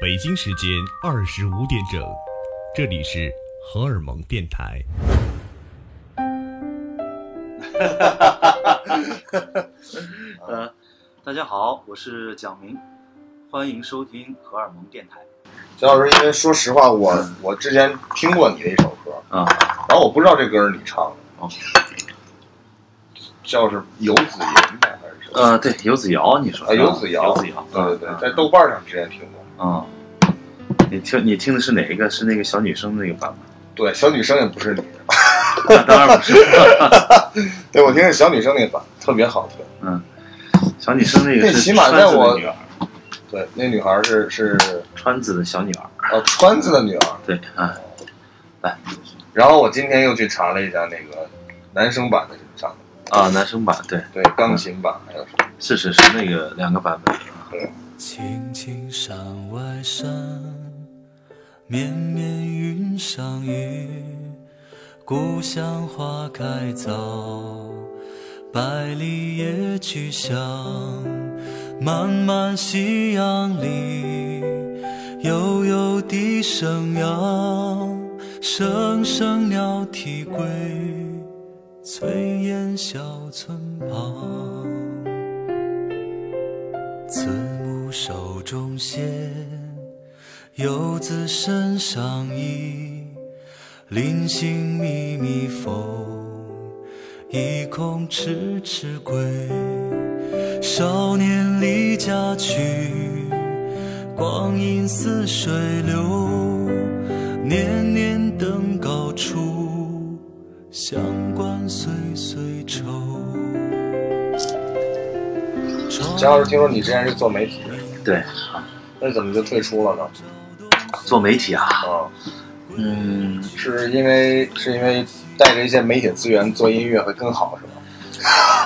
北京时间二十五点整，这里是荷尔蒙电台。呃，大家好，我是蒋明，欢迎收听荷尔蒙电台。蒋老师，因为说实话，我我之前听过你的一首歌啊，然后我不知道这歌是你唱的，哦，叫是游子吟？呃，对，游子瑶，你说啊，游子瑶，游子谣，对对对，嗯在豆瓣上之前听过。啊，你听你听的是哪一个？是那个小女生那个版本对，小女生也不是你的，本？当然不是，对我听的小女生那个版特别好听。嗯小女生那个是那起码川在我子的女儿，对，那女孩是是川子的小女儿，哦川子的女儿。对啊，来然后我今天又去查了一下那个男生版的是唱的，啊，男生版，对，对，钢琴版还有什么？是是是那个两个版本。青青山外山，绵绵云上雨。故乡花开早，百里野菊香。漫漫夕阳里，悠悠笛声扬，声声鸟啼归，炊烟小村旁。慈母手中线，游子身上衣。临行密密缝，意恐迟迟归。少年离家去，光阴似水流。年年登高处，乡关岁岁愁。姜老师，听说你之前是做媒体的，对，那怎么就退出了呢？做媒体啊，啊，嗯，是因为是因为带着一些媒体资源做音乐会更好，是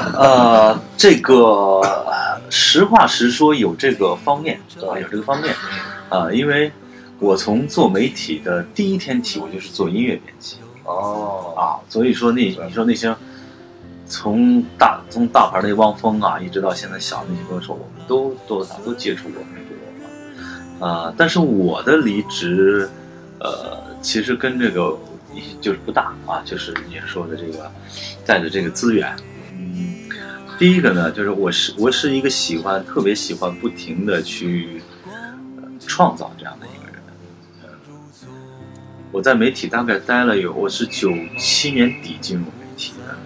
吧？呃，这个实话实说，有这个方面啊，有这个方面。啊，因为我从做媒体的第一天起，我就是做音乐编辑哦，啊，所以说那你说那些从大从大牌那汪峰啊，一直到现在小的那些歌手，我们都多少都接触过很多啊，但是我的离职，呃，其实跟这个就是不大啊，就是你说的这个带着这个资源。嗯，第一个呢，就是我是我是一个喜欢特别喜欢不停的去、呃创造这样的我在媒体大概待了有，我是九七年底进入媒体的，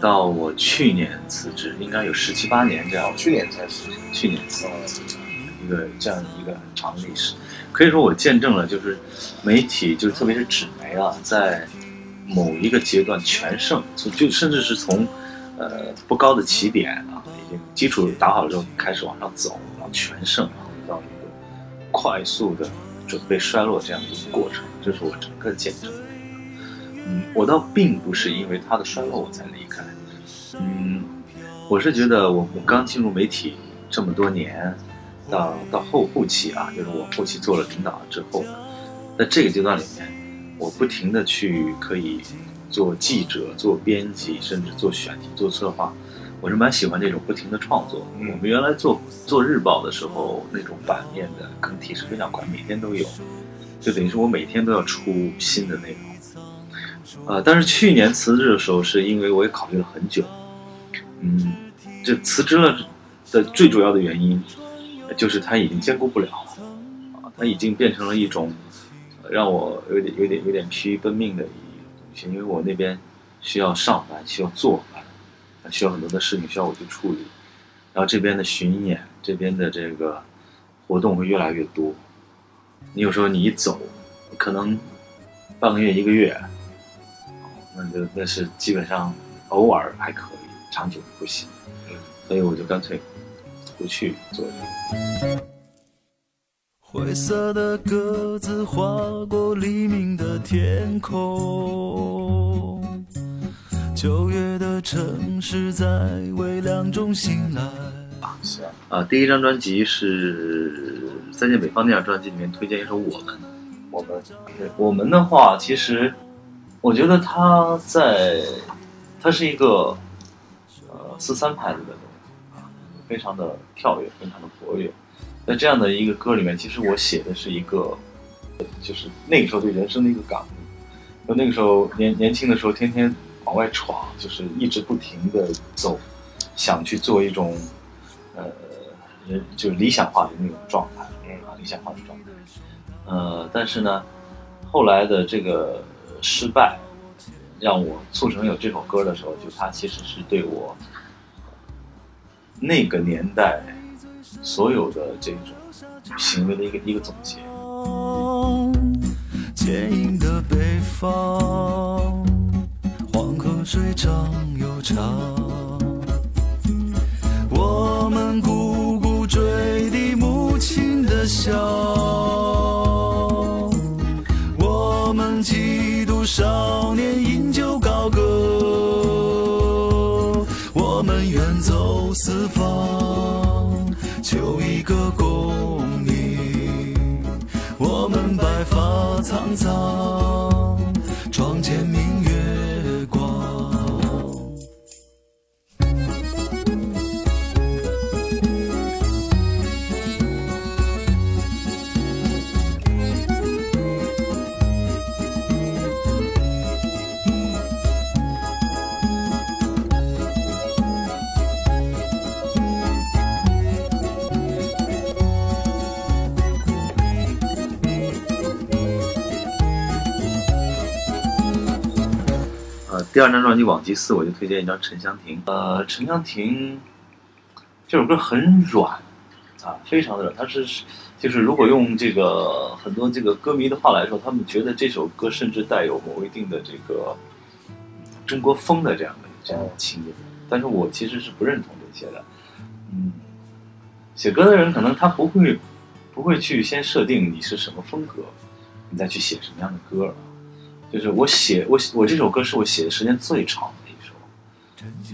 到我去年辞职，应该有十七八年这样。去年才死，去年辞职，一个这样一个很长的历史，可以说我见证了就是媒体，就是特别是纸媒啊，在某一个阶段全盛，就就甚至是从呃不高的起点啊，已经基础打好了之后开始往上走，然后全盛，然后到一个快速的准备衰落这样的一个过程，这是我整个见证。嗯，我倒并不是因为它的衰落我才离开，嗯，我是觉得我我刚进入媒体这么多年，到到后后期啊，就是我后期做了领导之后，在这个阶段里面，我不停的去可以做记者、做编辑，甚至做选题、做策划，我是蛮喜欢这种不停的创作。嗯我们原来做做日报的时候，那种版面的更替是非常快，每天都有，就等于是我每天都要出新的内容。呃，但是去年辞职的时候，是因为我也考虑了很久，嗯，这辞职了的最主要的原因，就是它已经兼顾不了了，啊，它已经变成了一种呃让我有点有点有点疲于奔命的一种东西，因为我那边需要上班，需要做饭，需要很多的事情需要我去处理，然后这边的巡演，这边的这个活动会越来越多，你有时候你一走，可能半个月一个月，那就那是基本上偶尔还可以，长久不行。嗯，所以我就干脆不去做这个。灰色的鸽子划过黎明的天空，九月的城市在微凉中醒来。啊行，啊，第一张专辑是《再见北方》那张专辑里面推荐一首《我们》。我们我们的话，其实我觉得它在，它是一个呃四三拍子的东西，非常的跳跃，非常的活跃。在这样的一个歌里面，其实我写的是一个，就是那个时候对人生的一个感悟。就那个时候年年轻的时候，天天往外闯，就是一直不停的走，想去做一种，呃，人就是理想化的那种状态，啊，理想化的状态。呃，但是呢，后来的这个失败，让我促成有这首歌的时候，就它其实是对我那个年代所有的这种行为的一个一个总结。坚硬的北方，黄河水长又长，我们苦苦追的母亲的笑，我们嫉妒少年饮酒高歌，我们远走四方，求一个功名。我们白发苍苍，第二张专辑《往吉寺》，我就推荐一张《沉香亭》。呃，《沉香亭》这首歌很软啊，非常的软。它是就是如果用这个很多这个歌迷的话来说，他们觉得这首歌甚至带有某一定的这个中国风的这样的这样的情节。但是我其实是不认同这些的。嗯，写歌的人可能他不会不会去先设定你是什么风格，你再去写什么样的歌。就是我写我我这首歌是我写的时间最长的一首，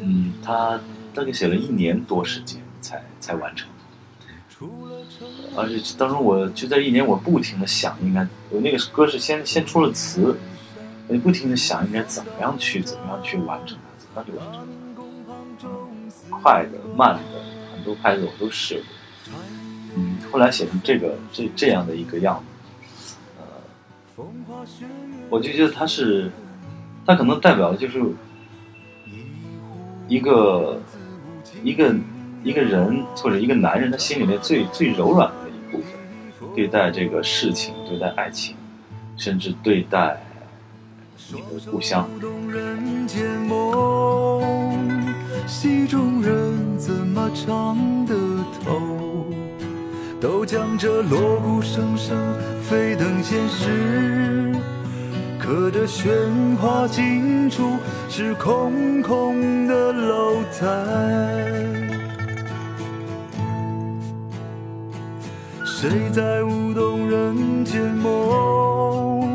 嗯，他大概写了一年多时间才才完成，而且当中我就在一年我不停的想应该我那个歌是先先出了词，我就不停的想应该怎么样去怎么样去完成它，怎么样去完成它，快的慢的很多拍子我都试过，嗯，后来写成这个这这样的一个样子，呃。我就觉得他是，他可能代表的就是一个一个一个人或者一个男人他心里面最最柔软的一部分，对待这个事情，对待爱情，甚至对待你的故乡。戏中人怎么唱得透？都将这锣鼓声声飞腾现实。可这喧哗尽处是空空的楼台，谁在舞动人间梦？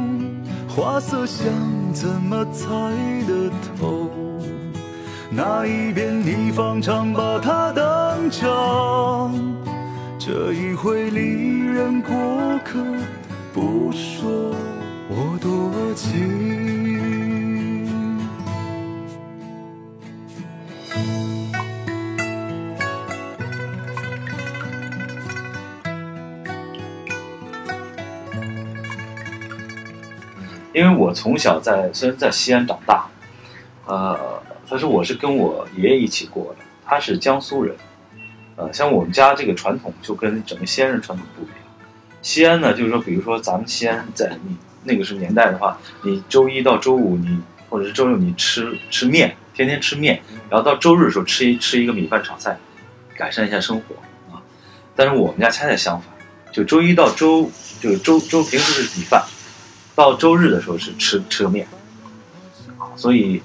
花色香怎么猜得透？那一边你方唱罢他登场？这一回离人过客，不说。我多情。因为我从小在虽然在西安长大，呃，但是我是跟我爷爷一起过的，他是江苏人，呃，像我们家这个传统就跟整个西安人传统不一样。西安呢，就是说，比如说咱们西安在你那个是年代的话，你周一到周五你或者是周六你吃吃面，天天吃面，然后到周日的时候吃一吃一个米饭炒菜，改善一下生活啊。但是我们家恰恰相反，就周一到周就周周平时是米饭，到周日的时候是吃吃个面，啊，所以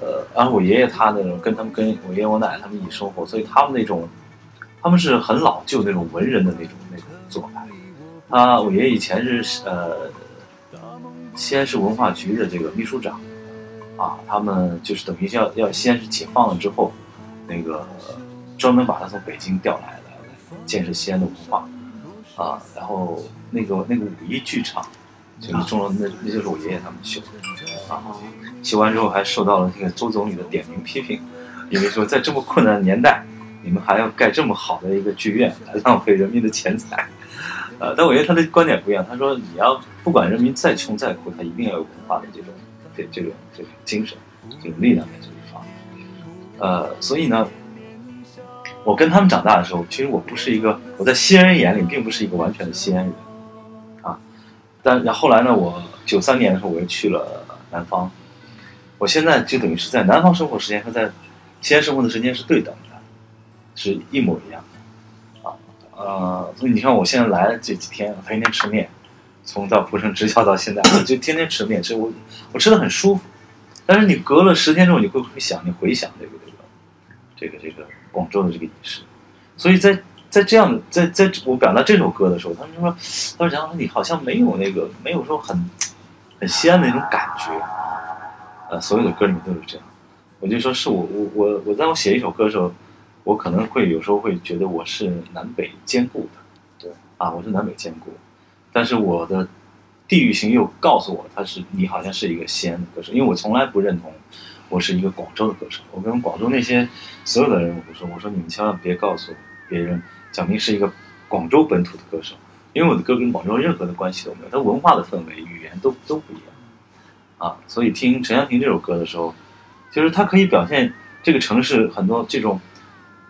呃，然后我爷爷他那种跟他们跟我爷爷我奶奶他们一起生活，所以他们那种他们是很老旧那种文人的那种那种做派。他我爷爷以前是呃西安市文化局的这个秘书长，啊，他们就是等于要要西安市解放了之后，那个专门把他从北京调来来建设西安的文化，啊，然后那个那个五一剧场，就是中了那那就是我爷爷他们修的，啊，修完之后还受到了这个周总理的点名批评，因为说在这么困难的年代，你们还要盖这么好的一个剧院，来浪费人民的钱财。呃，但我觉得他的观点不一样。他说，你要不管人民再穷再苦，他一定要有文化的这种这这种这种精神、这种力量在这里方。呃，所以呢，我跟他们长大的时候，其实我不是一个我在西安人眼里并不是一个完全的西安人啊。但然后来呢，我九三年的时候我又去了南方，我现在就等于是在南方生活时间和在西安生活的时间是对等的，是一模一样。呃，所以你看我现在来了这几天，天天吃面，从到蒲城支教到现在，我就天天吃面，吃我我吃的很舒服。但是你隔了十天之后，你会不会想？你回想这个这个这个这个广州的这个饮食？所以在在这样的在在我表达这首歌的时候，他们就说，他说讲说你好像没有那个没有说很很西安的那种感觉。呃，所有的歌里面都是这样。我就说是我我我我在我写一首歌的时候，我可能会有时候会觉得我是南北兼顾的，对啊，我是南北兼顾，但是我的地域性又告诉我，他是你好像是一个西安的歌手，因为我从来不认同我是一个广州的歌手。我跟广州那些所有的人我说，我说你们千万别告诉别人蒋明是一个广州本土的歌手，因为我的歌跟广州任何的关系都没有，它文化的氛围、语言都都不一样啊。所以听陈祥霆这首歌的时候，就是它可以表现这个城市很多这种，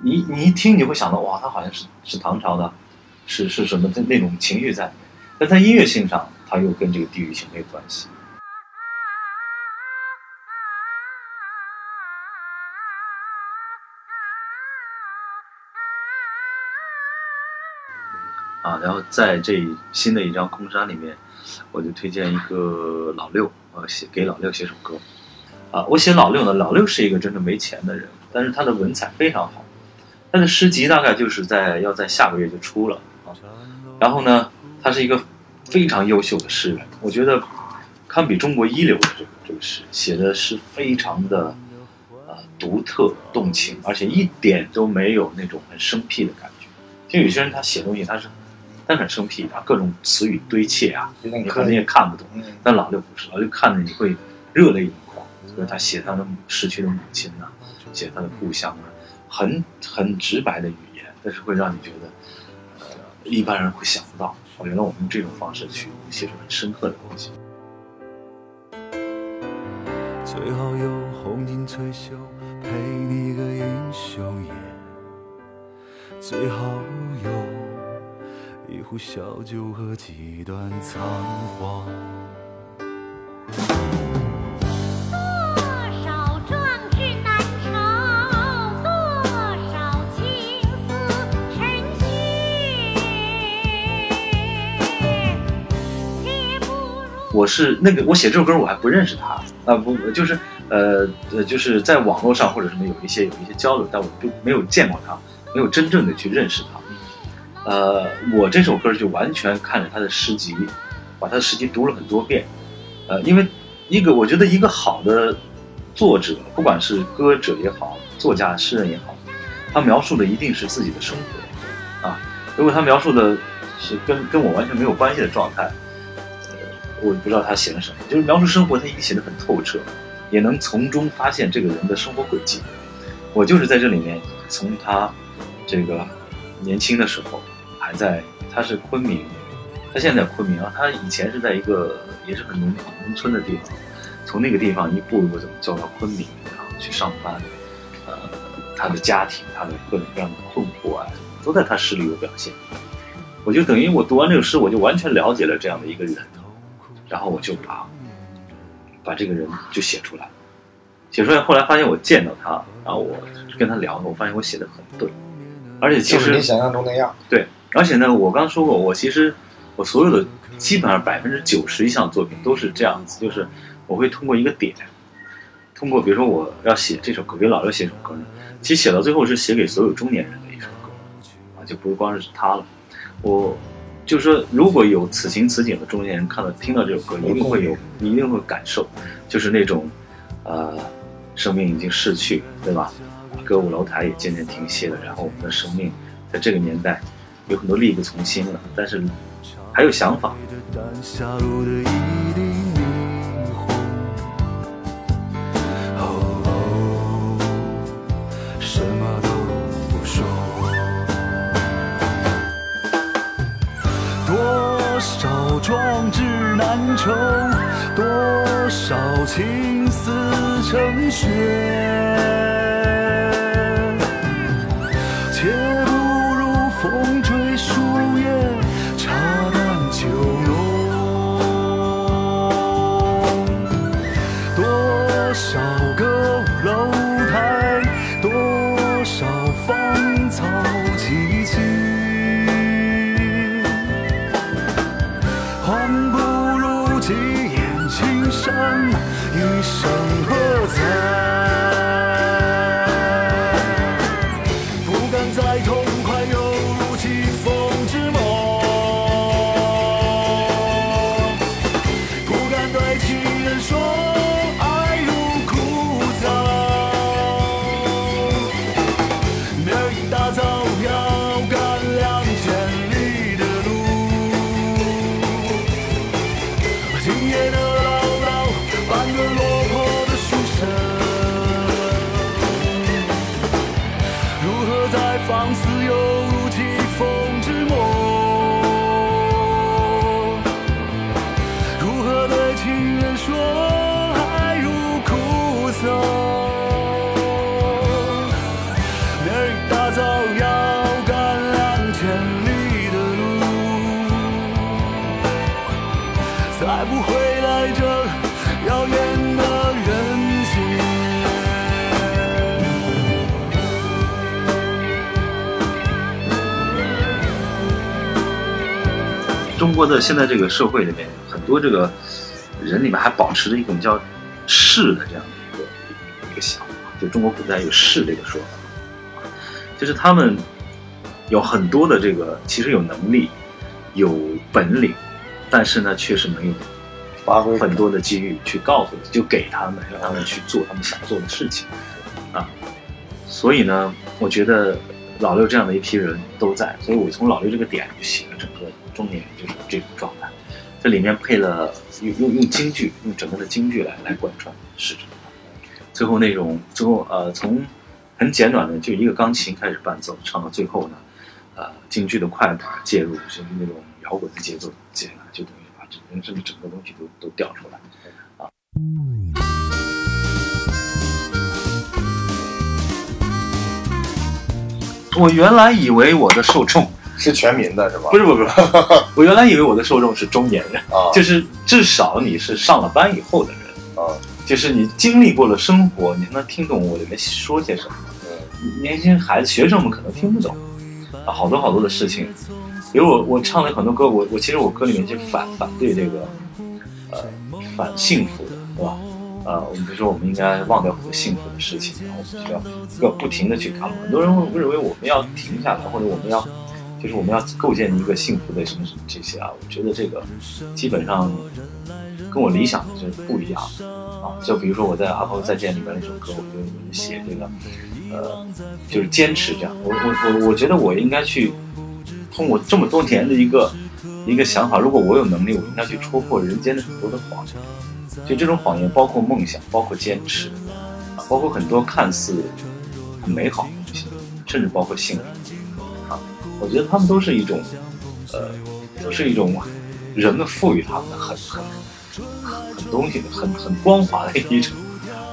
你你一听你会想到哇，他好像是是唐朝的，是是什么的那种情绪在，但在音乐性上，它又跟这个地域性没有关系。啊，然后在这新的一张空山里面，我就推荐一个老六，呃，写给老六写首歌。啊，我写老六呢，老六是一个真的没钱的人，但是他的文采非常好，他的诗集大概就是在要在下个月就出了啊。然后呢，他是一个非常优秀的诗人，我觉得堪比中国一流的这个这个诗，写的是非常的呃独特动情，而且一点都没有那种很生僻的感觉。就有些人他写东西他是他很生僻，他各种词语堆砌啊，你可能也看不懂。嗯，但老六不是，老六看着你会热泪盈眶，就是他写他的逝去的母亲呐、写他的故乡啊，很很直白的语言，但是会让你觉得，呃，一般人会想不到，哦，原来我们用这种方式去写出很深刻的东西。最好有红巾翠袖陪你个英雄夜，最好有一壶小酒和几段仓皇。我是那个我写这首歌我还不认识他啊不就是呃呃就是在网络上或者什么有一些有一些交流，但我不没有见过他，没有真正的去认识他。呃，我这首歌就完全看着他的诗集，把他的诗集读了很多遍。呃，因为一个我觉得一个好的作者，不管是歌者也好，作家、诗人也好，他描述的一定是自己的生活啊。如果他描述的是跟跟我完全没有关系的状态，我不知道他写了什么。就是描述生活，他一定写得很透彻，也能从中发现这个人的生活轨迹。我就是在这里面，从他这个年轻的时候，还在他是昆明，他现在在昆明啊，他以前是在一个也是很农农村的地方，从那个地方一步一步怎么走到昆明，然后去上班，呃，他的家庭，他的各种各样的困惑啊，都在他诗里有表现。我就等于我读完这个诗，我就完全了解了这样的一个人，然后我就把把这个人就写出来，写出来。后来发现我见到他，然后我跟他聊，我发现我写的很对，而且其实就是你想象中那样。对，而且呢，我刚说过，我其实我所有的基本上百分之九十以上作品都是这样子，就是我会通过一个点，通过比如说我要写这首歌，给老刘写首歌呢，其实写到最后是写给所有中年人的一首歌，啊，就不是光是他了。我就是说，如果有此情此景的中年人看到听到这首歌，一定会有，一定会感受，就是那种，呃，生命已经逝去，对吧？歌舞楼台也渐渐停歇了，然后我们的生命在这个年代有很多力不从心了，但是还有想法。青丝成雪。放肆犹如疾风。中国的现在这个社会里面，很多这个人里面还保持着一种叫“士”的这样的一个一个想法，就中国古代有“士”这个说法，就是他们有很多的这个其实有能力、有本领，但是呢，确实没有发挥很多的机遇去告诉，就给他们，让他们去做他们想做的事情啊。所以呢，我觉得老六这样的一批人都在，所以我从老六这个点就写了整个中年就是这种状态。这里面配了用用用京剧，用整个的京剧来来贯穿是这样。最后那种最后呃从很简短的就一个钢琴开始伴奏，唱到最后呢，呃京剧的快板介入，就是那种摇滚的节奏进来，就等于把整人生的整个东西都都调出来啊。我原来以为我的受众是全民的是吧？不是不是不，我原来以为我的受众是中年人，啊，就是至少你是上了班以后的人，啊，就是你经历过了生活，你才能听懂我里面说些什么。嗯年轻孩子、学生们可能听不懂啊，好多好多的事情。比如我我唱的很多歌，我我其实我歌里面就反反对这个呃反幸福的，对吧？呃，我们比如说我们应该忘掉很多幸福的事情，然后我们需要要不停的去看。很多人会认为我们要停下来，或者我们要就是我们要构建一个幸福的什么什么这些啊，我觉得这个基本上跟我理想的是不一样啊。就比如说我在《阿婆再见》里面那首歌，我就写这个，呃，就是坚持这样。我我我我觉得我应该去通过这么多年的一个一个想法，如果我有能力，我应该去戳破人间的很多的谎言。就这种谎言，包括梦想，包括坚持，包括很多看似很美好的东西，甚至包括幸福。我觉得他们都是一种，呃，都是一种人们赋予他们的很很很东西的很很光滑的一种，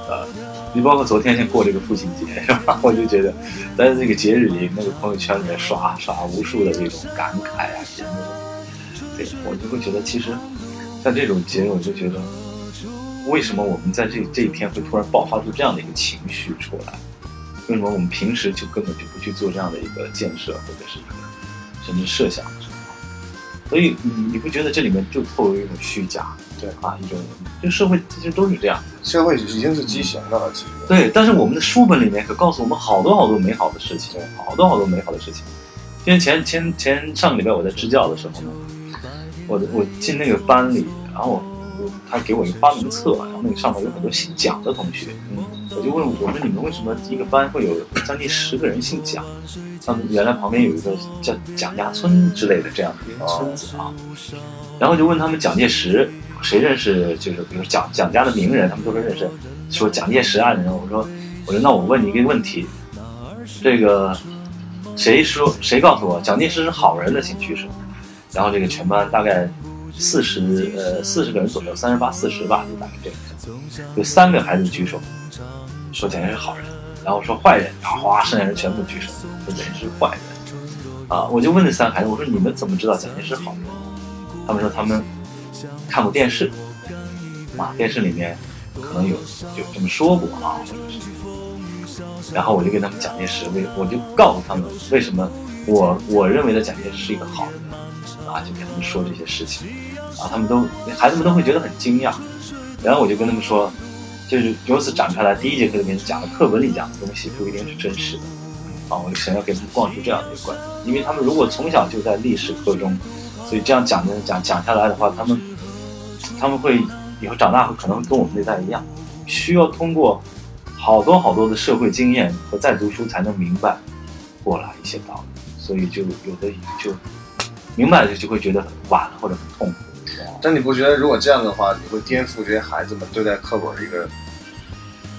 呃，你包括昨天先过这个父亲节是吧？我就觉得在这个节日里，那个朋友圈里面刷刷无数的这种感慨啊，言论，对我就会觉得，其实，在这种节日，我就觉得。为什么我们在这这一天会突然爆发出这样的一个情绪出来？为什么我们平时就根本就不去做这样的一个建设，或者是一个甚至设想的时候？所以你你不觉得这里面就透露一种虚假？对啊，一种就社会其实都是这样。社会已经是畸形的了，其实。对，但是我们的书本里面可告诉我们好多好多美好的事情，好多好多美好的事情。因为前前前上个礼拜我在支教的时候呢，我我进那个班里，然后我他给我一个发明册，然后那个上面有很多姓蒋的同学，嗯，我就问我说你们为什么一个班会有将近十个人姓蒋？他们原来旁边有一个叫蒋家村之类的这样的一个村子啊，然后就问他们蒋介石谁认识，就是比如蒋蒋家的名人，他们都说认识，说蒋介石啊，然后我说我说那我问你一个问题，这个谁说谁告诉我蒋介石是好人的，请举手。然后这个全班大概四十呃四十个人左右，三十八四十吧，就大概这个样。有三个孩子举手说蒋介石好人，然后说坏人，然后哗，剩下人全部举手说蒋介石是坏人。啊，我就问那三个孩子，我说你们怎么知道蒋介石好人？他们说他们看过电视，啊，电视里面可能有有这么说过啊，或者是然后我就跟他们蒋介石为，我就告诉他们为什么我我认为的蒋介石是一个好人，啊，就跟他们说这些事情，啊，他们都孩子们都会觉得很惊讶，然后我就跟他们说，就是由此展开来，第一节课里面讲的课文里讲的东西不一定是真实的，啊，我就想要给他们灌输这样的一个观念，因为他们如果从小就在历史课中，所以这样讲的讲讲下来的话，他们他们会以后长大会可能跟我们那代一样，需要通过好多好多的社会经验和再读书才能明白过来一些道理，所以就有的就明白了就就会觉得很晚或者很痛苦。但你不觉得如果这样的话，你会颠覆这些孩子们对待课本的一个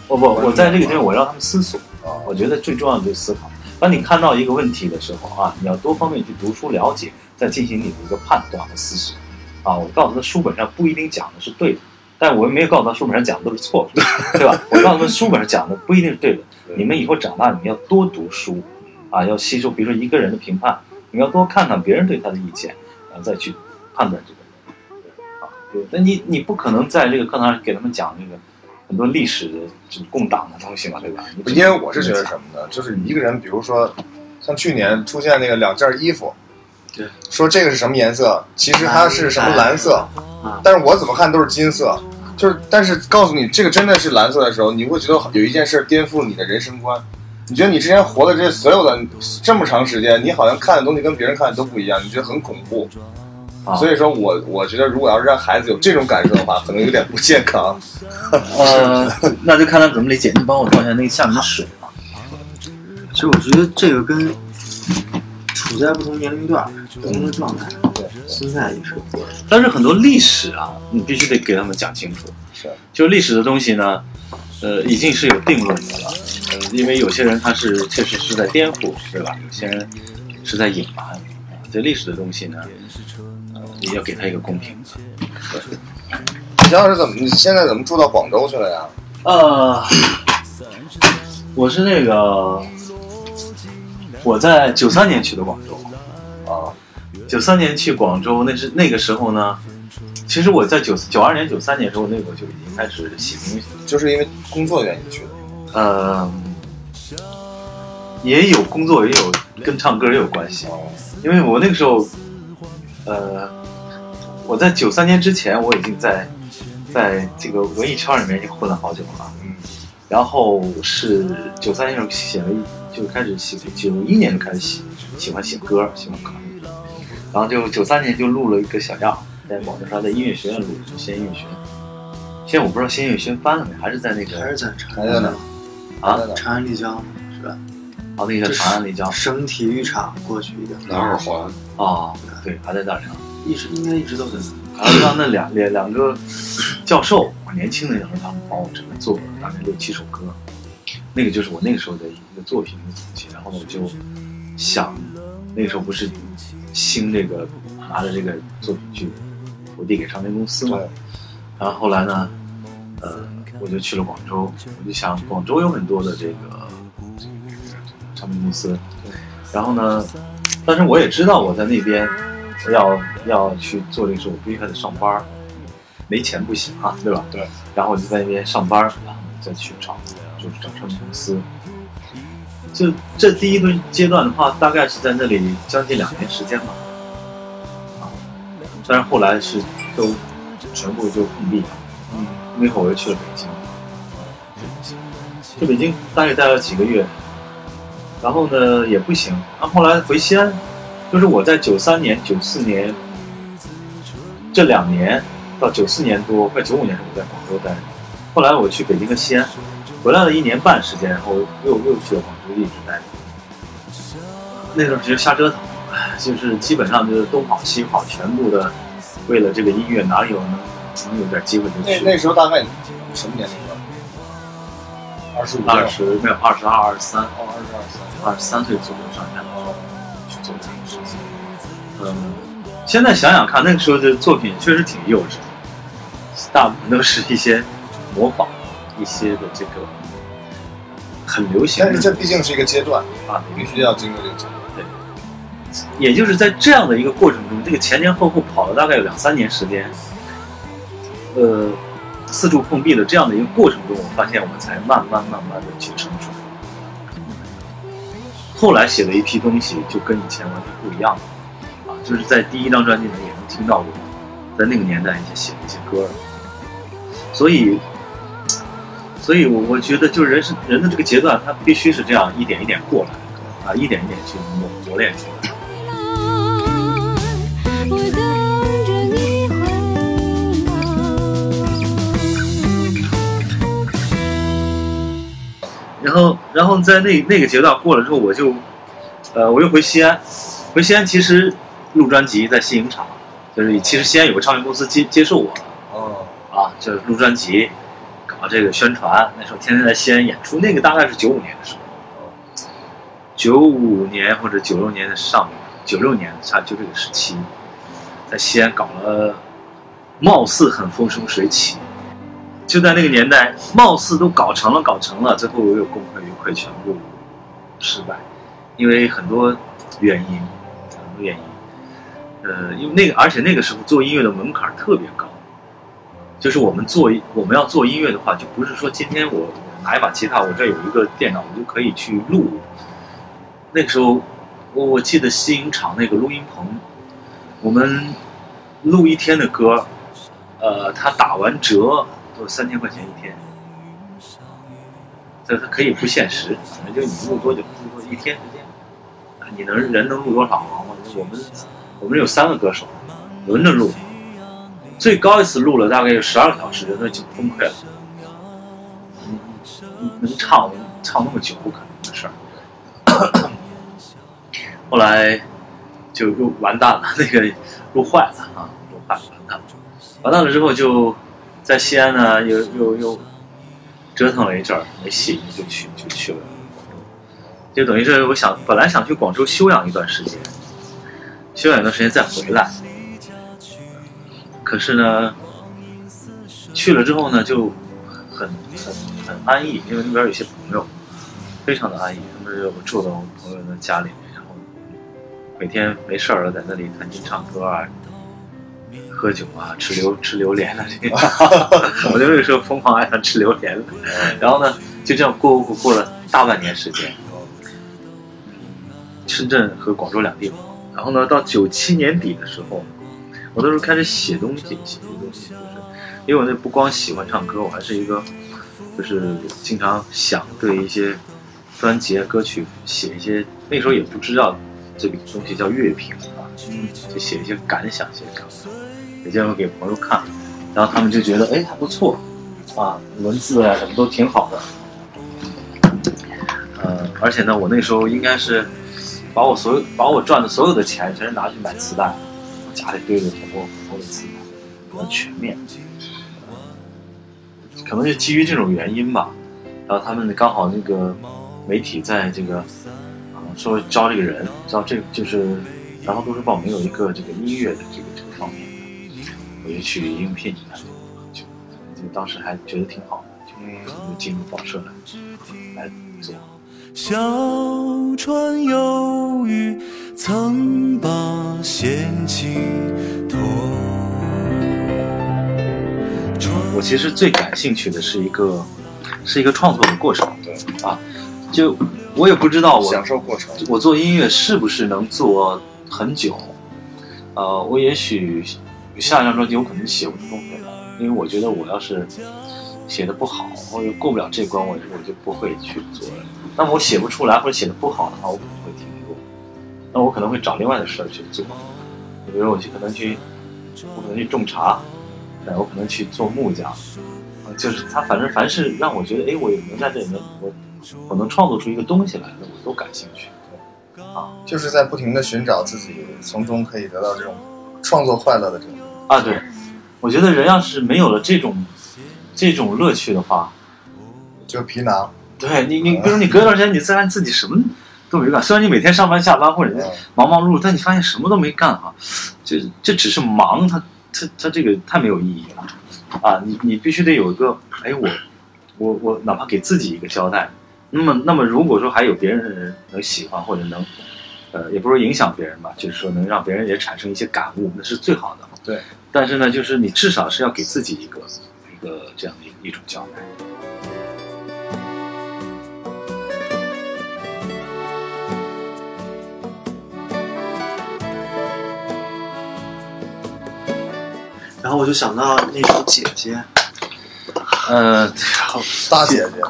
不不，我在这个地方我让他们思索，啊？我觉得最重要的就是思考。当你看到一个问题的时候啊，你要多方面去读书了解，再进行你的一个判断和思索。啊，我告诉他书本上不一定讲的是对的，但我又没有告诉他书本上讲的都是错的，对吧？我告诉他书本上讲的不一定是对的。你们以后长大，你们要多读书，啊，要吸收，比如说一个人的评判，你要多看看别人对他的意见，然后再去判断这个对，那你你不可能在这个课堂上给他们讲那个很多历史的这个共党的东西嘛，对吧？不因为我是觉得什么呢？就是一个人，比如说像去年出现那个两件衣服，对，说这个是什么颜色，其实它是什么蓝色啊，但是我怎么看都是金色。就是，但是告诉你这个真的是蓝色的时候，你会觉得有一件事颠覆你的人生观。你觉得你之前活的这所有的这么长时间，你好像看的东西跟别人看的都不一样，你觉得很恐怖。啊所以说我我觉得，如果要是让孩子有这种感受的话，可能有点不健康。呃，那就看他怎么理解。你帮我倒一下那个下面的水吧。其实我觉得这个跟处在不同年龄段、不同的状态、对，心态也是有关。但是很多历史啊，你必须得给他们讲清楚。是，就历史的东西呢，呃，已经是有定论的了。呃，因为有些人他是确实是在颠覆，对吧？有些人是在隐瞒。啊这历史的东西呢，呃，也要给他一个公平的。你想想是怎么？你现在怎么住到广州去了呀？呃，我是那个，我在九三年去的广州。啊，九三年去广州，那是那个时候呢。其实我在九九二年、九三年的时候，那个就已经开始写东西了。就是因为工作原因去的。呃，也有工作，也有跟唱歌也有关系。因为我那个时候，呃，我在九三年之前，我已经在在这个文艺圈里面已经混了好久了。嗯，然后是九三年时候写了一，就开始写，九一年就开始写喜欢写歌，喜欢歌。然后就九三年就录了一个小样，在广州市在音乐学院录的，先音乐学院。现在我不知道先音乐学院翻了没，还是在那个还是在长还在哪？啊？长安丽江是吧？哦那个这长安丽江省体育场过去一点，南二环，哦，对，还在那儿呢。一直应该一直都在那。然后让那两两两个教授，我年轻的时候，他们帮我整个做了大概六七首歌，那个就是我那个时候的一个作品的总结。然后我就想，那个时候不是兴这个拿着这个作品去投递给唱片公司嘛，然后后来呢，呃，我就去了广州，我就想广州有很多的这个这个唱片公司，然后呢，但是我也知道我在那边要要去做这个事，我必须还得上班儿，没钱不行啊，对吧？对。然后我就在那边上班儿，然后再去找，就是找唱片公司。就这第一个阶段的话，大概是在那里将近两年时间吧。啊，但是后来是都全部就碰壁了。嗯，那会儿我又去了北京，去北京大概待了几个月，然后呢也不行，然后后来回西安，就是我在九三年、九四年这两年到九四年多，快九五年时候我在广州待着，后来我去北京和西安，回来了一年半时间，然后又又去了广州一直待着。那段时间瞎折腾，就是基本上就是东跑西跑，全部的为了这个音乐，哪里有能能有点机会就去。那那时候大概你什么年龄了？二十五。二十没有二十二、二十三、哦，二十二三。二十三岁左右上下做这件事情。嗯，现在想想看，那个时候的作品确实挺幼稚的，大部分都是一些模仿一些的这个很流行但是这毕竟是一个阶段，啊，必须要经过这个阶段。对也就是在这样的一个过程中，这个前前后后跑了大概有两三年时间，呃，四处碰壁的这样的一个过程中，我发现我们才慢慢慢慢的去成熟。后来写了一批东西就跟以前完全不一样了，啊，就是在第一张专辑里面也能听到我在那个年代一些写的一些歌。了，所以，所以我我觉得就是人生人的这个阶段，他必须是这样一点一点过来，啊，一点一点去磨磨练出来。然后，然后在那那个阶段过了之后，我就，呃，我又回西安，回西安其实录专辑在新影厂，就是其实西安有个唱片公司接接受我了哦，啊，就是录专辑，搞这个宣传，那时候天天在西安演出，那个大概是九五年的时候，九五年或者九六年的上九六年差就这个时期，在西安搞了，貌似很风生水起。就在那个年代，貌似都搞成了，搞成了，最后我又功亏一篑，全部失败，因为很多原因，很多原因。呃，因为那个，而且那个时候做音乐的门槛特别高，就是我们做我们要做音乐的话，就不是说今天我拿一把吉他，我这有一个电脑，我就可以去录。那个时候，我我记得西影厂那个录音棚，我们录一天的歌，呃，他打完折三千块钱一天，这它可以不限时，反正就你录多久，录多一天时间，你能人能录多少？我们我们有三个歌手轮着录，最高一次录了大概有十二个小时，人都已经崩溃了。能能唱唱那么久，不可能的事儿。后来就又完蛋了，那个录坏了啊，录坏了，完蛋了。完蛋了之后就在西安呢，又又又折腾了一阵儿，没戏，就去就去了。就等于是我想本来想去广州休养一段时间，休养一段时间再回来。可是呢，去了之后呢，就很很很安逸，因为那边有些朋友，非常的安逸。他们我住到我朋友的家里面，然后每天没事儿了，在那里弹琴唱歌啊，喝酒啊，吃榴吃榴莲啊，这 个我就那个时候疯狂爱上吃榴莲了。然后呢，就这样过过过了大半年时间，深圳和广州两地跑。然后呢，到九七年底的时候，我那时候开始写东西，写东西，就是因为我那不光喜欢唱歌，我还是一个，就是经常想对一些专辑啊、歌曲写一些，那时候也不知道这个东西叫乐评啊，嗯，就写一些感想，写感想，也介绍给朋友看，然后他们就觉得哎还不错，啊，文字啊什么都挺好的，呃，而且呢，我那时候应该是把我所有把我赚的所有的钱全是拿去买磁带，家里堆着很多很多的磁带，很全面。可能就基于这种原因吧，然后他们刚好那个媒体在这个啊说招这个人，招这个就是然后都市报没有一个这个音乐的这个的，我就去应聘了，就就当时还觉得挺好的，就就进入报社来来做。小船游鱼，曾把闲情托。我其实最感兴趣的是一个，是一个创作的过程。对啊，就我也不知道我享受过程。我做音乐是不是能做很久？呃，我也许下一张专辑我可能写不出东西来，因为我觉得我要是写的不好，或者过不了这关，我我就不会去做了。那我写不出来或者写的不好的话，我可能会停住。那我可能会找另外的事儿去做，比如我去可能去，我可能去种茶，哎，我可能去做木匠，就是他反正凡是让我觉得，哎，我能在这里面，我我能创作出一个东西来的，我都感兴趣。啊就是在不停的寻找自己从中可以得到这种创作快乐的这种。啊，对，我觉得人要是没有了这种这种乐趣的话，就皮囊，对你，你比如你隔一段时间，你自然自己什么都没干。虽然你每天上班下班或者嗯忙忙碌碌，但你发现什么都没干哈，这这只是忙，它它它这个太没有意义了啊！你你必须得有一个，哎，我我我哪怕给自己一个交代。那么那么如果说还有别人能喜欢或者能，呃，也不是说影响别人吧，就是说能让别人也产生一些感悟，那是最好的。对。但是呢，就是你至少是要给自己一个一个这样的一一种交代。然后我就想到那首《姐姐》，呃，大姐姐，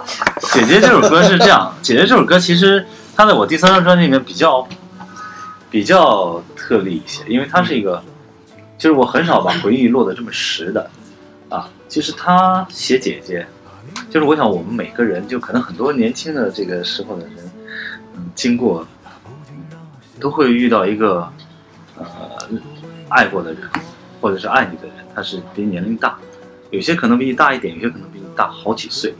姐姐这首歌是这样，姐姐这首歌其实它在我第三张专辑里面比较比较特例一些，因为它是一个，就是我很少把回忆落得这么实的啊。其实他写姐姐，就是我想我们每个人，就可能很多年轻的这个时候的人，嗯，经过都会遇到一个呃爱过的人，或者是爱你的人，他是比你年龄大，有些可能比你大一点，有些可能比你大好几岁。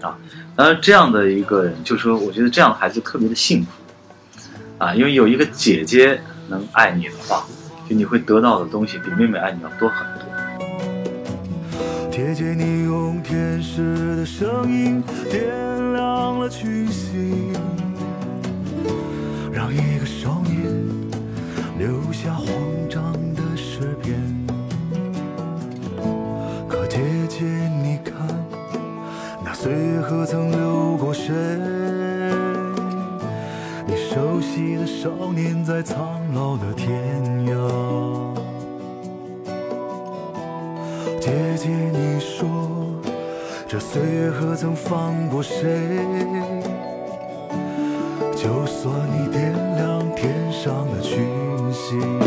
啊，当然这样的一个人，就是说，我觉得这样的孩子特别的幸福，啊，因为有一个姐姐能爱你的话，就你会得到的东西比妹妹爱你要多很多。姐姐你用天使的声音点亮了群星，让一个少年留下慌张的诗篇。可姐姐，你看，那岁月何曾流过谁？你熟悉的少年在苍老的天涯。姐姐，你说这岁月何曾放过谁？就算你点亮天上的群星。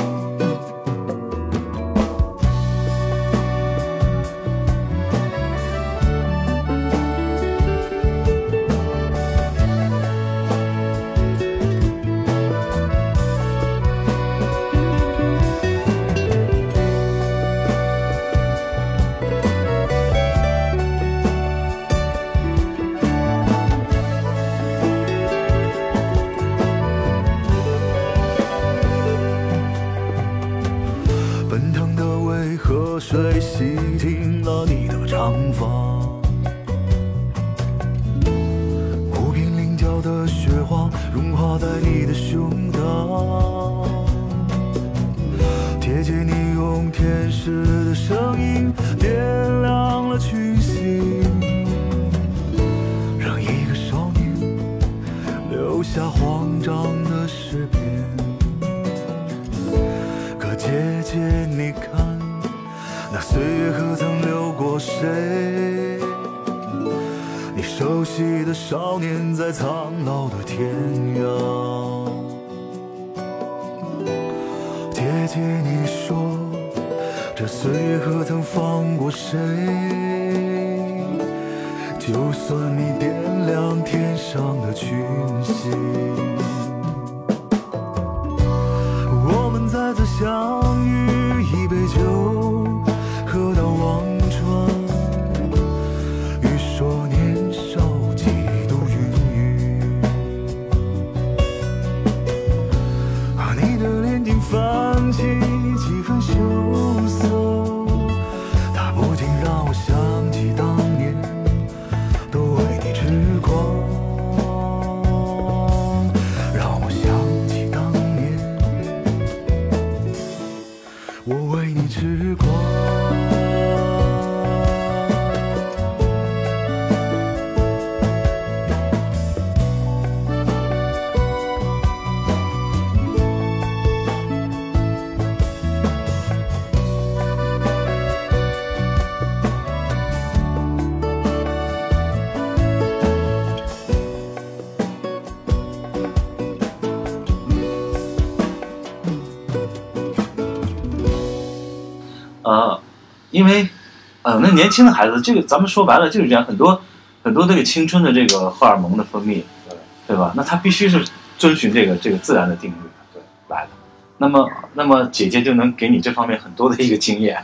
呃，那年轻的孩子，这个咱们说白了就是这样，很多很多这个青春的这个荷尔蒙的分泌，对对吧？那他必须是遵循这个这个自然的定律对来的。那么，那么姐姐就能给你这方面很多的一个经验。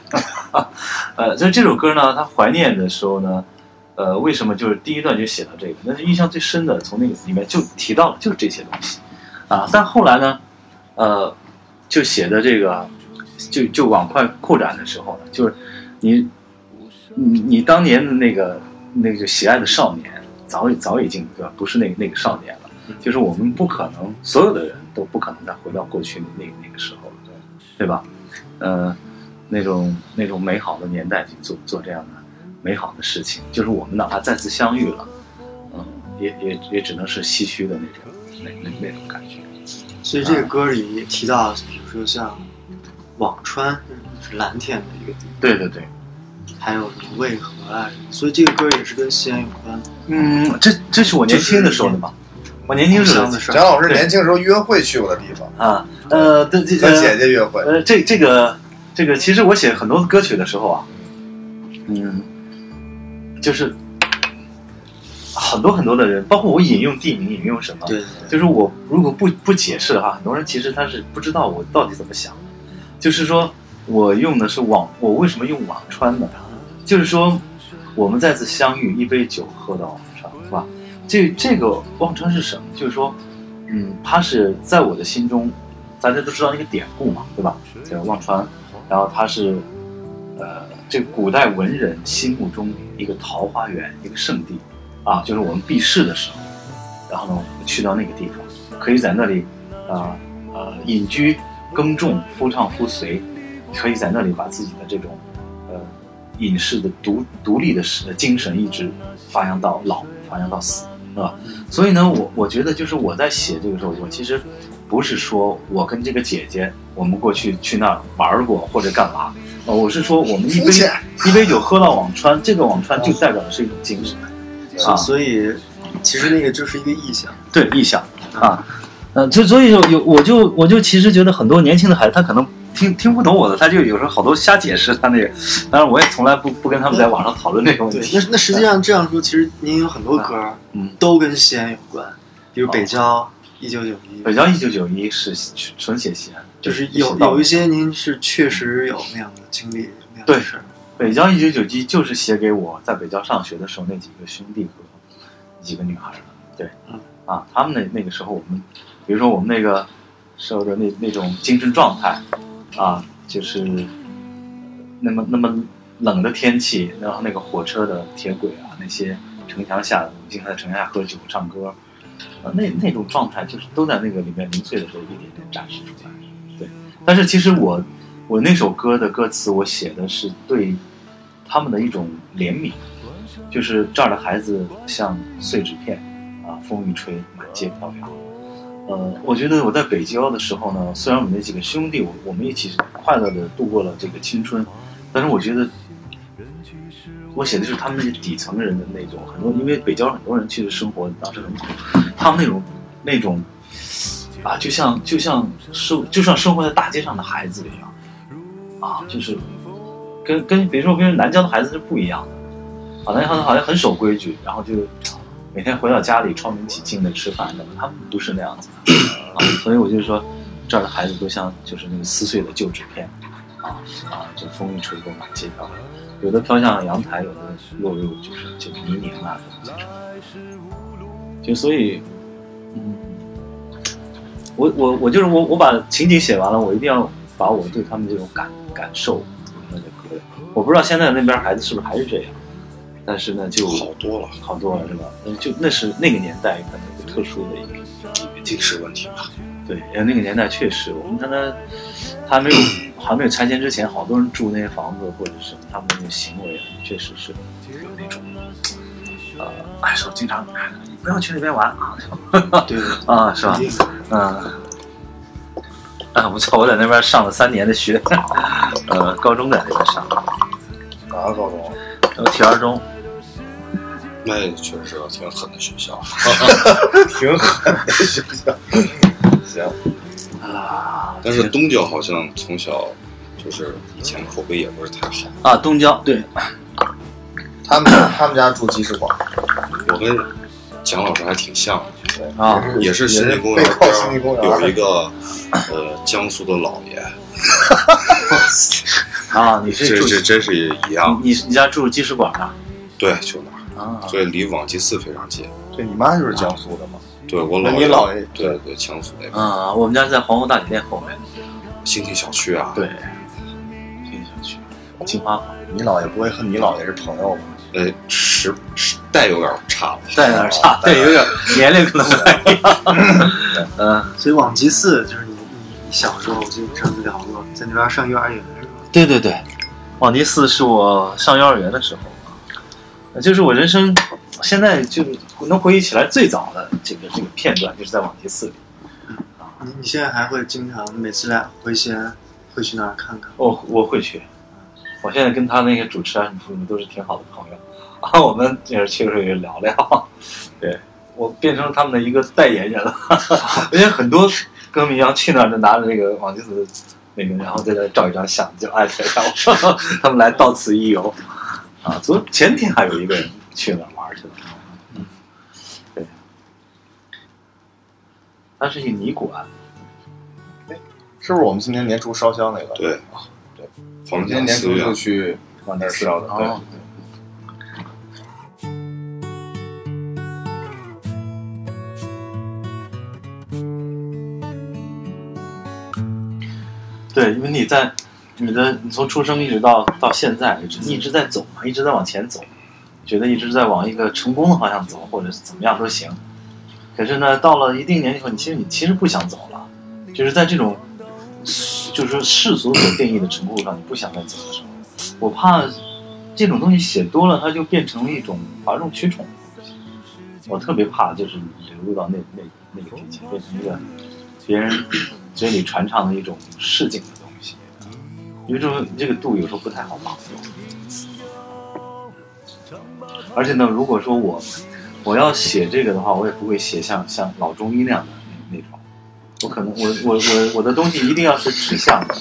呃，所以这首歌呢，他怀念的时候呢，呃，为什么就是第一段就写到这个？那是印象最深的，从那个里面就提到了就是这些东西啊。但后来呢，呃，就写的这个就就往快扩展的时候呢，就是你你你当年的那个那个喜爱的少年，早已早已经对吧？不是那个那个少年了。就是我们不可能，所有的人都不可能再回到过去那个那个时候了，对吧？呃，那种那种美好的年代去做做这样的美好的事情，就是我们哪怕再次相遇了，嗯，也也也只能是唏嘘的那种那那那种感觉。所以这个歌里也提到，比如说像辋川是蓝天的一个地方，对对对，还有什么渭河啊，所以这个歌也是跟西安有关。嗯，这这是我年轻的时候的吧？我年轻时候的。事蒋老师年轻时候约会去过的地方，啊，呃，对这和姐姐约会，呃，这这个这个，其实我写很多歌曲的时候啊，嗯，就是很多很多的人，包括我引用地名，引用什么，对对就是我如果不不解释的话，很多人其实他是不知道我到底怎么想的。就是说我用的是辋，我为什么用辋川呢？就是说我们再次相遇，一杯酒喝到辋川，是吧？这这个忘川是什么？就是说，嗯，它是在我的心中，大家都知道那个典故嘛，对吧？叫忘川，然后它是，呃，这古代文人心目中一个桃花源，一个圣地，啊，就是我们避世的时候，然后呢，我们去到那个地方，可以在那里，啊呃隐居耕种，夫唱妇随，可以在那里把自己的这种，呃，隐士的独独立的是精神一直发扬到老，发扬到死。是吧？所以呢，我我觉得就是我在写这个时候，我其实不是说我跟这个姐姐我们过去去那儿玩过或者干嘛，呃，我是说我们一杯一杯酒喝到辋川，这个辋川就代表的是一种精神 啊，所以其实那个就是一个意象。对意象啊，呃，就所以有有我就我就其实觉得很多年轻的孩子他可能听听不懂我的，他就有时候好多瞎解释他那个，当然我也从来不不跟他们在网上讨论这个问对，题那。那实际上这样说，其实您有很多歌，嗯，都跟西安有关，比如《北郊》一九九一，北郊一九九一是纯写西安，就是有有一些您是确实有那样的经历，那样对的事。北郊一九九一就是写给我在北郊上学的时候那几个兄弟和几个女孩的。对，嗯啊，他们那那个时候我们，比如说我们那个时候的那那种精神状态，啊，就是那么那么冷的天气，然后那个火车的铁轨啊，那些城墙下，我们经常在城墙下喝酒唱歌，啊，那那种状态就是都在那个里面零碎的时候一点点展示出来。对，但是其实我我那首歌的歌词，我写的是对他们的一种怜悯，就是这儿的孩子像碎纸片，啊，风一吹满街飘飘。呃，我觉得我在北郊的时候呢，虽然我们那几个兄弟，我我们一起快乐的度过了这个青春，但是我觉得我写的是他们那些底层人的那种很多，因为北郊很多人其实生活当时很苦，他们那种那种啊，就像就像生就像生活在大街上的孩子一样，啊，就是跟跟比如说跟南郊的孩子是不一样的，啊，南郊的好像很守规矩，然后就每天回到家里窗明几净的吃饭的，他们不是那样子的，啊，所以我就说这儿的孩子都像就是那个撕碎的旧纸片，啊啊，就风一吹都满街飘，有的飘向阳台，有的落入就是就泥泞啊这种就所以，嗯，我我我就是我我把情景写完了，我一定要把我对他们这种感感受。我不知道现在那边孩子是不是还是这样，但是呢，就好多了，好多了是吧？嗯，就那是那个年代可能有特殊的一个一个精神问题吧。对，因为那个年代确实，我们看他还没有还没有拆迁之前，好多人住那些房子或者是他们那个行为，确实是有那种，呃，哎，说经常哎你不要去那边玩啊，对对啊，是吧？嗯，啊，不错，我在那边上了三年的学，呃，高中在那边上，哪个高中啊？有体二中，那确实是个挺狠的学校。挺狠的学校。行，啊，但是东郊好像从小就是以前口碑也不是太好。啊，东郊对，他们他们家住鸡市馆，我跟蒋老师还挺像的，对啊也是也新津公园背靠新津公园有一个呃江苏的老爷，啊，你是住这这真是一样。你你你家住鸡市馆啊？对，就那儿。啊，所以离往吉寺非常近。对你妈就是江苏的嘛？对我姥姥你姥爷对对江苏那边啊，我们家在皇后大酒店后面，新庆小区啊，对，这个小区，金花坊，你姥爷不会和你姥爷是朋友吧？呃，时时代有点差了，带有点差，对，有点 年龄可能不太一样。嗯，所以往吉寺就是你你你小时候，我记得上次聊过，在那边上幼儿园是吧？对对对，往吉寺是我上幼儿园的时候，呃就是我人生现在就能回忆起来最早的这个这个片段，就是在往集寺里。你你现在还会经常每次来回西安会去那儿看看？我我会去，我现在跟他那些主持人什么都是挺好的朋友，然后我们也是去的时候也聊聊，对我变成他们的一个代言人了，因为很多歌迷要去那儿就拿着那个往集寺那个，然后在那照一张相，就艾特一下我，他们来到此一游，啊，昨前天还有一个人去那儿玩去了，嗯，对，它是一个泥馆，是不是我们今年年初烧香那个？对对，我们今年年初就去往那儿烧的。哦对，对，因为你在你的你从出生一直到到现在，你一直在走嘛，一直在往前走，觉得一直在往一个成功的方向走，或者是怎么样都行。可是呢，到了一定年纪后，你其实你其实不想走了，就是在这种就是世俗所定义的成功路上，你不想再走的时候，我怕这种东西写多了，它就变成了一种哗众取宠的东西。我特别怕就是流入到那那那个之前，变成一个别人嘴里传唱的一种市井因为这种这个度有时候不太好把握。而且呢，如果说我我要写这个的话，我也不会写像像老中医那样的那那种，我可能我我我我的东西一定要是指向的，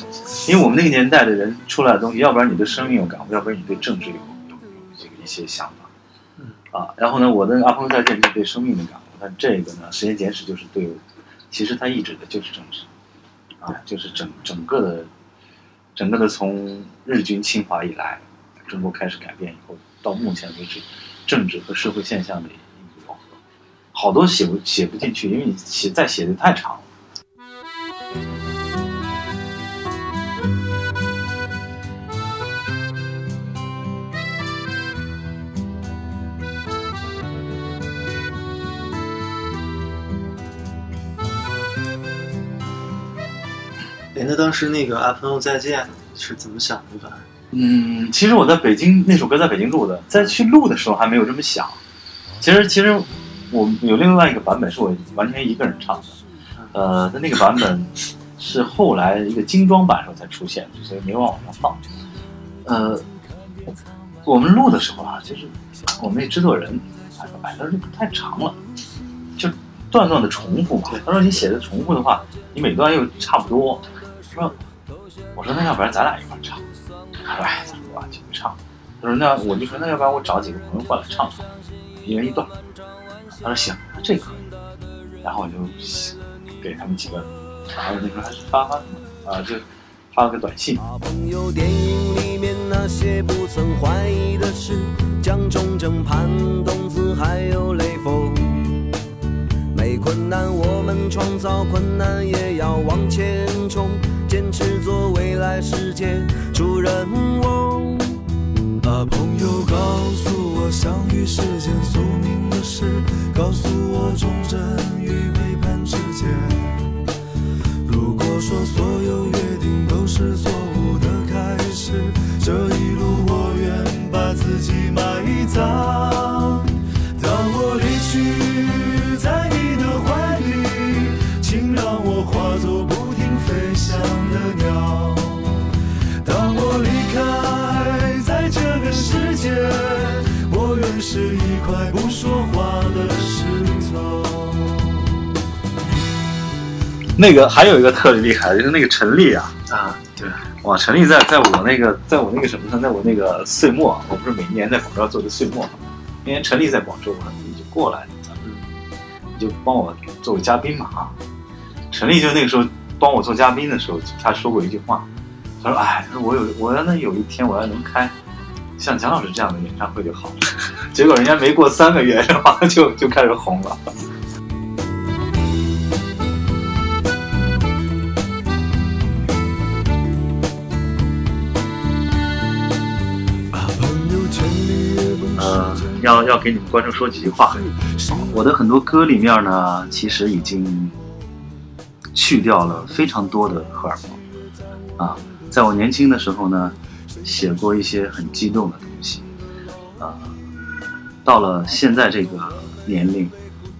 因为我们那个年代的人出来的东西，要不然你对生命有感悟，要不然你对政治有有有这个一些想法，啊，然后呢，我的阿峰再见是对生命的感悟，但这个呢，《时间简史》就是对，其实它意指的就是政治，啊，就是整整个的，整个的从日军侵华以来，中国开始改变以后，到目前为止，政治和社会现象的一个融合，好多写不写不进去，因为你写再写的太长了。哎，那当时那个《阿朋友再见》是怎么想的？嗯，其实我在北京那首歌在北京录的，在去录的时候还没有这么想。其实其实我有另外一个版本是我完全一个人唱的，呃，那那个版本是后来一个精装版时候才出现的，所以没往网上放。呃，我们录的时候啊，就是我们那制作人他说：“哎，他说这个太长了，就段段的重复嘛。他说你写的重复的话，你每段又差不多。说，我说那要不然咱俩一块唱。他说哎，咱们就不唱。他说那我就说那要不然我找几个朋友过来唱，一人一段。他说行，那这可以。然后我就给他们几个，然后那时候还是发发啊，就发了个短信。朋友电影里面那些不曾怀疑的事，蒋中正、潘冬子还有雷锋。没困难，我们创造困难，也要往前冲，坚持做未来世界主人翁。把朋友告诉我，相遇是件宿命的事，告诉我忠贞与背叛之间。如果说所有约定都是错误的开始，这一路我愿把自己埋葬。是一块不说话的石头。那个还有一个特别厉害的，就是那个陈丽啊，啊，对，哇，陈丽在在我那个，在我那个什么呢，在我那个岁末，我不是每年在广州要做的岁末嘛，那年陈丽在广州，我说你就过来，咱们，你就帮我做个嘉宾嘛啊。陈丽就那个时候帮我做嘉宾的时候，他说过一句话，他说：“哎，他说我有我要能有一天我要能开像蒋老师这样的演唱会就好了。结果人家没过三个月，然后就就开始红了。呃，要要给你们观众说几句话。我的很多歌里面呢，其实已经去掉了非常多的荷尔蒙啊。在我年轻的时候呢，写过一些很激动的东西啊。到了现在这个年龄，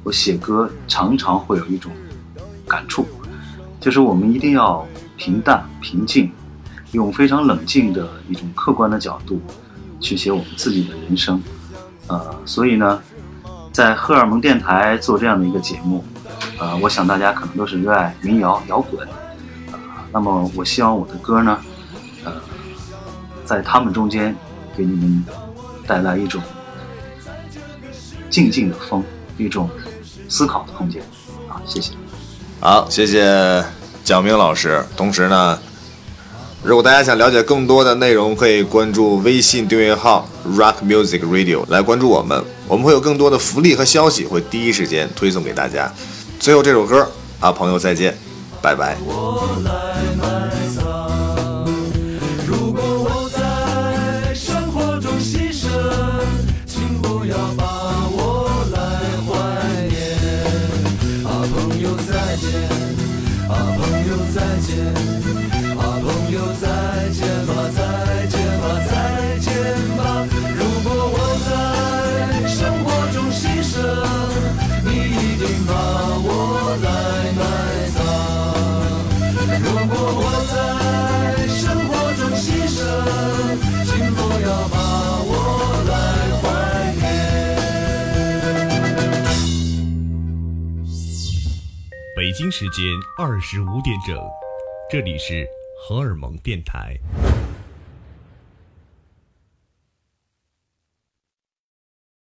我写歌常常会有一种感触，就是我们一定要平淡、平静，用非常冷静的一种客观的角度去写我们自己的人生。呃，所以呢，在荷尔蒙电台做这样的一个节目，呃，我想大家可能都是热爱民谣、摇滚，呃，那么我希望我的歌呢，在他们中间给你们带来一种静静的风，一种思考的空间。啊，谢谢。好，谢谢蒋明老师。同时呢，如果大家想了解更多的内容，可以关注微信订阅号 Rock Music Radio 来关注我们，我们会有更多的福利和消息会第一时间推送给大家。最后这首歌啊，朋友再见，拜拜。北京时间二十五点整，这里是荷尔蒙电台。